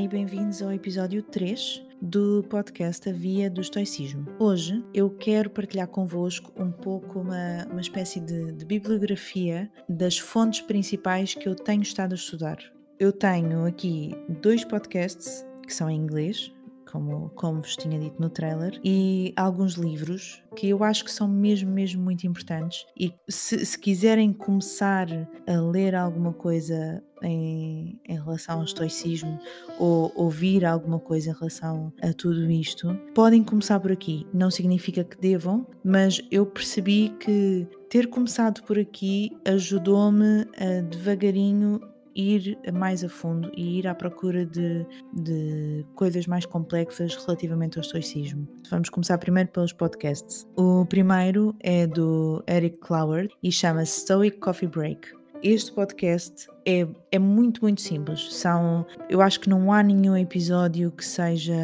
e bem-vindos ao episódio 3 do podcast A Via do Estoicismo. Hoje eu quero partilhar convosco um pouco uma, uma espécie de, de bibliografia das fontes principais que eu tenho estado a estudar. Eu tenho aqui dois podcasts que são em inglês, como, como vos tinha dito no trailer, e alguns livros que eu acho que são mesmo, mesmo muito importantes. E se, se quiserem começar a ler alguma coisa em, em, relação ao estoicismo ou ouvir alguma coisa em relação a tudo isto, podem começar por aqui. Não significa que devam, mas eu percebi que ter começado por aqui ajudou-me a devagarinho ir mais a fundo e ir à procura de, de coisas mais complexas relativamente ao estoicismo. Vamos começar primeiro pelos podcasts. O primeiro é do Eric Cloward e chama-se Stoic Coffee Break. Este podcast é, é muito, muito simples. São, eu acho que não há nenhum episódio que seja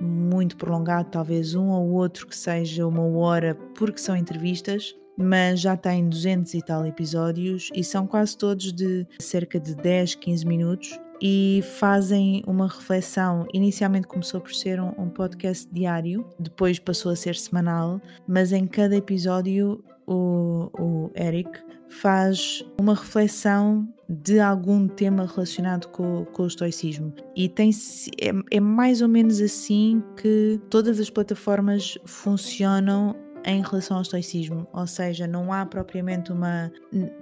muito prolongado, talvez um ou outro que seja uma hora, porque são entrevistas mas já tem 200 e tal episódios e são quase todos de cerca de 10, 15 minutos e fazem uma reflexão. Inicialmente começou por ser um, um, podcast diário, depois passou a ser semanal, mas em cada episódio o, o Eric faz uma reflexão de algum tema relacionado com, com o estoicismo. E tem, é, é mais ou menos assim que todas as plataformas funcionam em relação ao estoicismo, ou seja, não há propriamente uma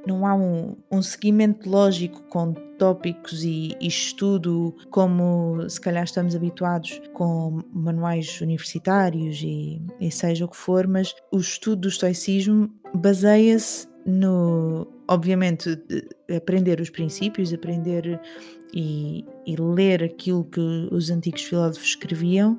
não há um, um seguimento lógico com tópicos e, e, estudo como se calhar estamos habituados com manuais universitários e, e seja o que for, mas o estudo do estoicismo baseia-se no obviamente aprender os princípios, aprender e, e ler aquilo que os antigos filósofos escreviam,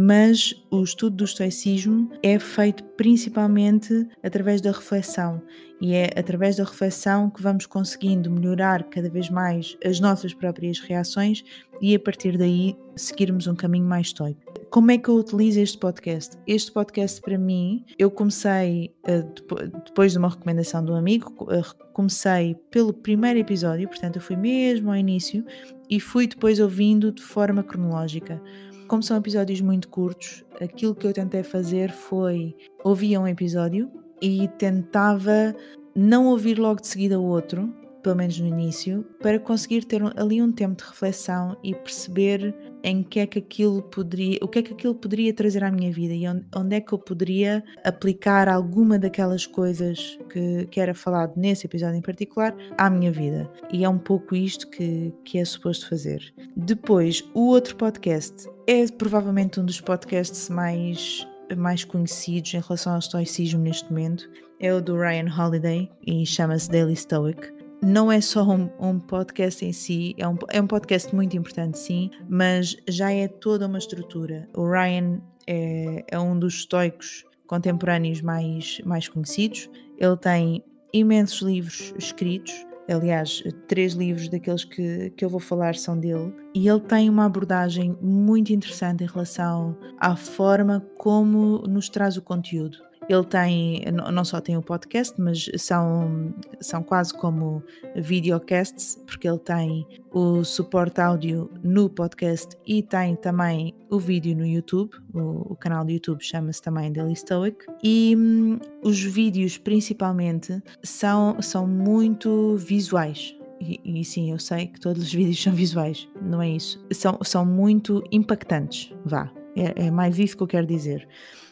mas o estudo do estoicismo é feito principalmente através da reflexão e é através da reflexão que vamos conseguindo melhorar cada vez mais as nossas próprias reações e a partir daí seguirmos um caminho mais estoico. Como é que eu utilizo este podcast? Este podcast para mim, eu comecei eh, depois de uma recomendação de um amigo, eh, comecei pelo primeiro episódio, portanto eu fui mesmo ao início e fui depois ouvindo de forma cronológica. Como são episódios muito curtos, aquilo que eu tentei fazer foi ouvia um episódio e tentava não ouvir logo de seguida o outro, pelo menos no início, para conseguir ter ali um tempo de reflexão e perceber em que é que aquilo poderia, o que é que aquilo poderia trazer à minha vida e onde, onde é que eu poderia aplicar alguma daquelas coisas que, que era falado nesse episódio em particular à minha vida. E é um pouco isto que, que é suposto fazer. Depois, o outro podcast é provavelmente um dos podcasts mais mais conhecidos em relação ao estoicismo neste momento é o do Ryan Holiday e chama-se Daily Stoic não é só um, um, podcast em si, é um, é um podcast muito importante, sim, mas já é toda uma estrutura. O Ryan é, é um dos estoicos contemporâneos mais, mais conhecidos. Ele tem imensos livros escritos, aliás, três livros daqueles que, que eu vou falar são dele, e ele tem uma abordagem muito interessante em relação à forma como nos traz o conteúdo. Ele tem, não só tem o podcast, mas são, são quase como videocasts, porque ele tem o suporte áudio no podcast e tem também o vídeo no YouTube. O, o canal do YouTube chama-se também Daily Stoic. E hum, os vídeos, principalmente, são, são muito visuais. E, e, sim, eu sei que todos os vídeos são visuais, não é isso. São, são muito impactantes, vá. É, é mais isso que eu quero dizer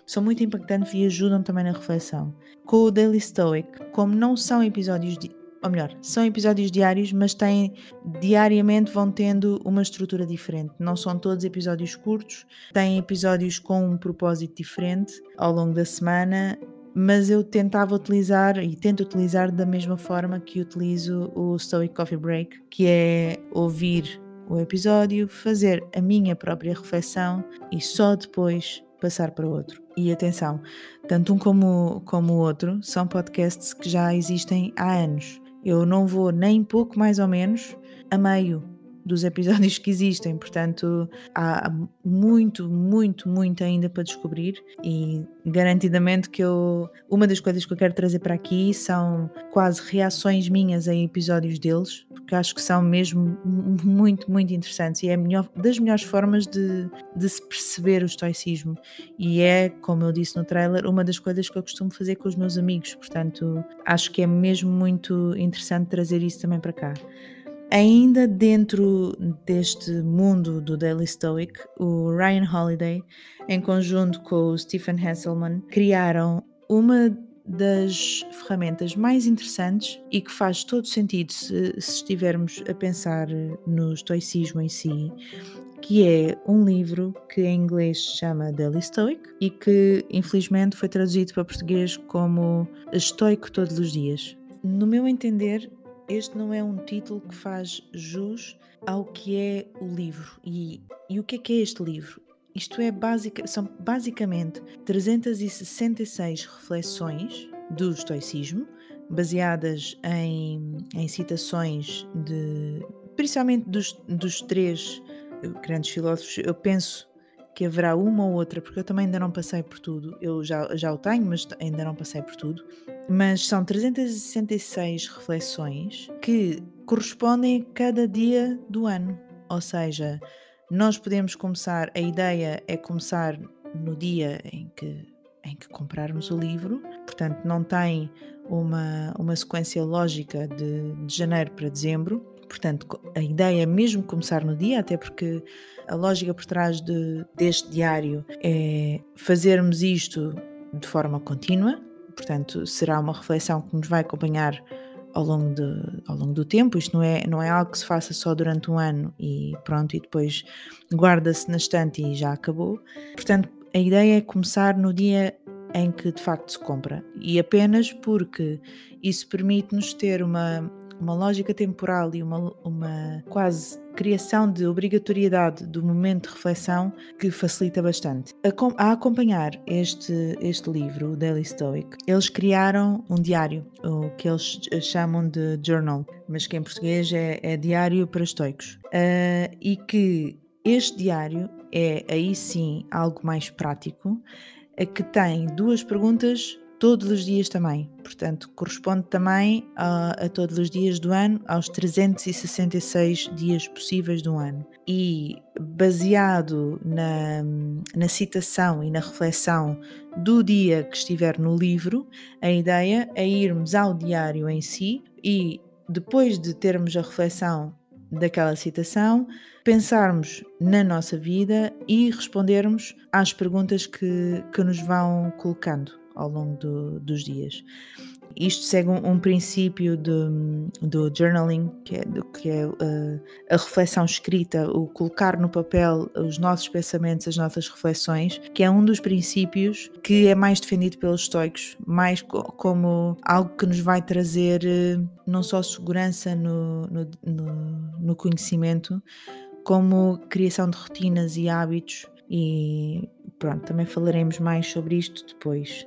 são muito impactantes e ajudam também na reflexão. Com o Daily Stoic, como não são episódios, di ou melhor, são episódios diários, mas têm diariamente vão tendo uma estrutura diferente. Não são todos episódios curtos, têm episódios com um propósito diferente ao longo da semana mas eu tentava utilizar e tento utilizar da mesma forma que utilizo o Stoic Coffee Break, que é ouvir o episódio, fazer a minha própria reflexão e só depois passar para outro. E atenção, tanto um como, como o outro são podcasts que já existem há anos. Eu não vou nem pouco mais ou menos a meio dos episódios que existem, portanto há muito, muito, muito ainda para descobrir e garantidamente que eu uma das coisas que eu quero trazer para aqui são quase reações minhas a episódios deles, porque acho que são mesmo muito, muito interessantes e é melhor, das melhores formas de, de se perceber o estoicismo e é, como eu disse no trailer, uma das coisas que eu costumo fazer com os meus amigos, portanto acho que é mesmo muito interessante trazer isso também para cá. Ainda dentro deste mundo do Daily Stoic, o Ryan Holiday, em conjunto com o Stephen Hasselman, criaram uma das ferramentas mais interessantes e que faz todo sentido se, se estivermos a pensar no estoicismo em si, que é um livro que em inglês se chama Daily Stoic e que infelizmente foi traduzido para português como Estoico Todos os Dias. No meu entender, este não é um título que faz jus ao que é o livro. E, e o que é que é este livro? Isto é basic, são basicamente 366 reflexões do estoicismo, baseadas em, em citações de principalmente dos, dos três grandes filósofos. Eu penso que haverá uma ou outra, porque eu também ainda não passei por tudo. Eu já, já o tenho, mas ainda não passei por tudo. Mas são 366 reflexões que correspondem a cada dia do ano. Ou seja, nós podemos começar, a ideia é começar no dia em que, em que comprarmos o livro, portanto, não tem uma, uma sequência lógica de, de janeiro para dezembro Portanto, a ideia é mesmo começar no dia, até porque a lógica por trás de, deste diário é fazermos isto de forma contínua, portanto, será uma reflexão que nos vai acompanhar ao longo, de, ao longo do tempo. Isto não é, não é algo que se faça só durante um ano e pronto, e depois guarda-se na estante e já acabou. Portanto, a ideia é começar no dia em que de facto se compra e apenas porque isso permite-nos ter uma, uma lógica temporal e uma, uma quase criação de obrigatoriedade do momento de reflexão que facilita bastante. A, a, acompanhar este, este livro, o Daily Stoic, eles criaram um diário, o que eles chamam de journal, mas que em português é, é diário para estoicos. Uh, e que este diário é aí sim algo mais prático, que tem duas perguntas todos os dias também. Portanto, corresponde também a, a, todos os dias do ano, aos 366 dias possíveis do ano. E baseado na, na citação e na reflexão do dia que estiver no livro, a ideia é irmos ao diário em si e, depois de termos a reflexão daquela citação, pensarmos na nossa vida e respondermos às perguntas que, que nos vão colocando ao longo do, dos dias. Isto segue um, um princípio do, do journaling, que é, do, que é uh, a reflexão escrita, o colocar no papel os nossos pensamentos, as nossas reflexões, que é um dos princípios que é mais defendido pelos estoicos, mais co como algo que nos vai trazer uh, não só segurança no, no, no, no conhecimento, como criação de rotinas e hábitos e pronto, também falaremos mais sobre isto depois.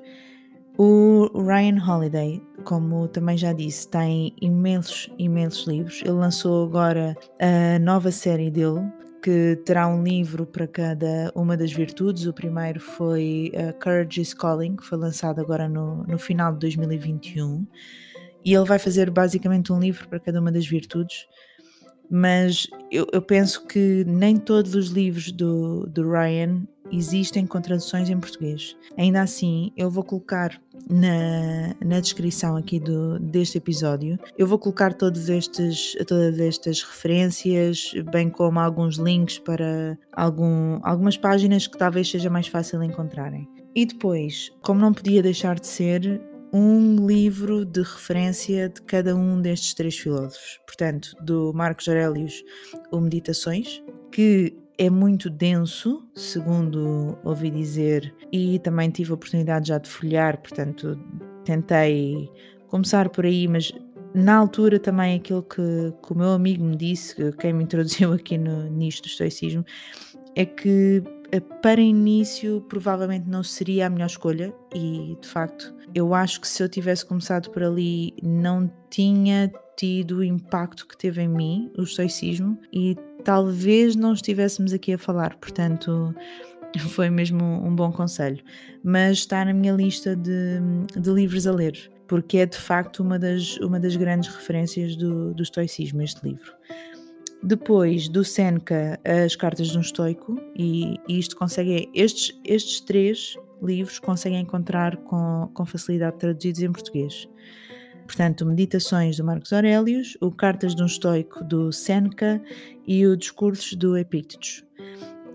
O Ryan Holiday, como também já disse, tem imensos, imensos livros. Ele lançou agora a nova série dele, que terá um livro para cada uma das virtudes. O primeiro foi uh, Courage is Calling, que foi lançado agora no, no final de 2021. E ele vai fazer basicamente um livro para cada uma das virtudes mas eu, eu, penso que nem todos os livros do, do Ryan existem com traduções em português. Ainda assim, eu vou colocar na, na descrição aqui do, deste episódio, eu vou colocar todos estes, todas estas referências, bem como alguns links para algum, algumas páginas que talvez seja mais fácil encontrarem. E depois, como não podia deixar de ser, um livro de referência de cada um destes três filósofos. Portanto, do Marcos Aurelius, o Meditações, que é muito denso, segundo ouvi dizer, e também tive a oportunidade já de folhear, portanto, tentei começar por aí, mas na altura também aquilo que, que o meu amigo me disse, quem me introduziu aqui no, nisto do estoicismo, é que para início provavelmente não seria a melhor escolha e de facto eu acho que se eu tivesse começado por ali não tinha tido o impacto que teve em mim o estoicismo e talvez não estivéssemos aqui a falar, portanto foi mesmo um bom conselho. Mas está na minha lista de, de livros a ler, porque é de facto uma das, uma das grandes referências do, do estoicismo, este livro. Depois do Seneca, As Cartas de um Estoico, e, e isto consegue, estes, estes três livros conseguem encontrar com, com facilidade traduzidos em português. Portanto, Meditações do Marcos Aurelius, o Cartas de um Estoico do Seneca e o Discursos do Epítetos.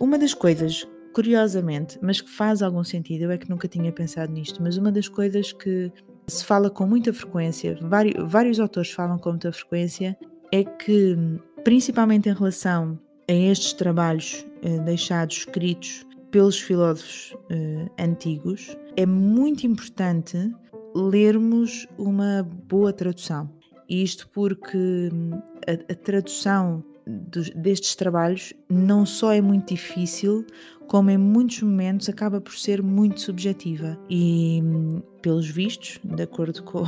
Uma das coisas, curiosamente, mas que faz algum sentido, eu é que nunca tinha pensado nisto, mas uma das coisas que se fala com muita frequência, vários, vários autores falam com muita frequência, é que principalmente em relação a estes trabalhos eh, deixados escritos pelos filósofos eh, antigos, é muito importante lermos uma boa tradução. Isto porque hum, a, a tradução dos, destes trabalhos não só é muito difícil, como em muitos momentos acaba por ser muito subjetiva. E, hum, pelos vistos, de acordo com,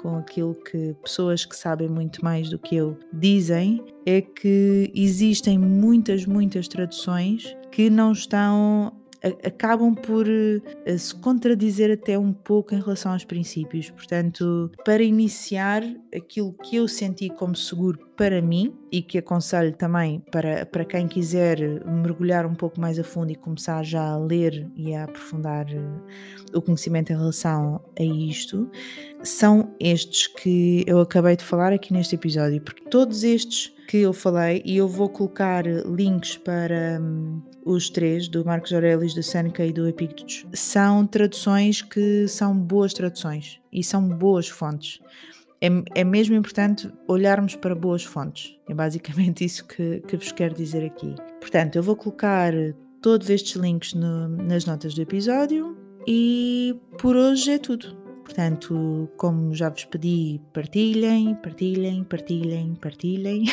com aquilo que pessoas que sabem muito mais do que eu dizem, é que existem muitas, muitas traduções que não estão acabam por uh, se contradizer até um pouco em relação aos princípios. Portanto, para iniciar aquilo que eu senti como seguro para mim e que aconselho também para, para quem quiser mergulhar um pouco mais a fundo e começar já a ler e a aprofundar uh, o conhecimento em relação a isto, são estes que eu acabei de falar aqui neste episódio, porque todos estes que eu falei, e eu vou colocar links para. Um, os três, do Marcos Aurelius, do Seneca e do Epictetus, são traduções que são boas traduções e são boas fontes. É, é mesmo importante olharmos para boas fontes. É basicamente isso que, que vos quero dizer aqui. Portanto, eu vou colocar todos estes links no, nas notas do episódio e por hoje é tudo. Portanto, como já vos pedi, partilhem, partilhem, partilhem, partilhem.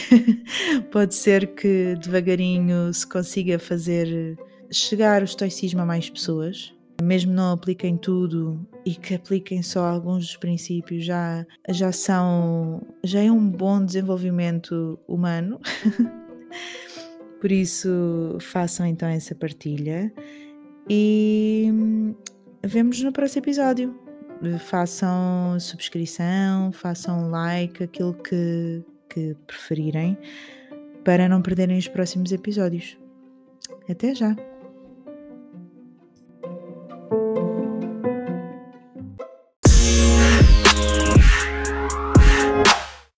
Pode ser que devagarinho se consiga fazer chegar o estoicismo a mais pessoas. Mesmo não apliquem tudo e que apliquem só alguns dos princípios, já, já são. já é um bom desenvolvimento humano. Por isso, façam então essa partilha e vemos no próximo episódio façam subscrição, façam like, aquilo que, que preferirem, para não perderem os próximos episódios. Até já!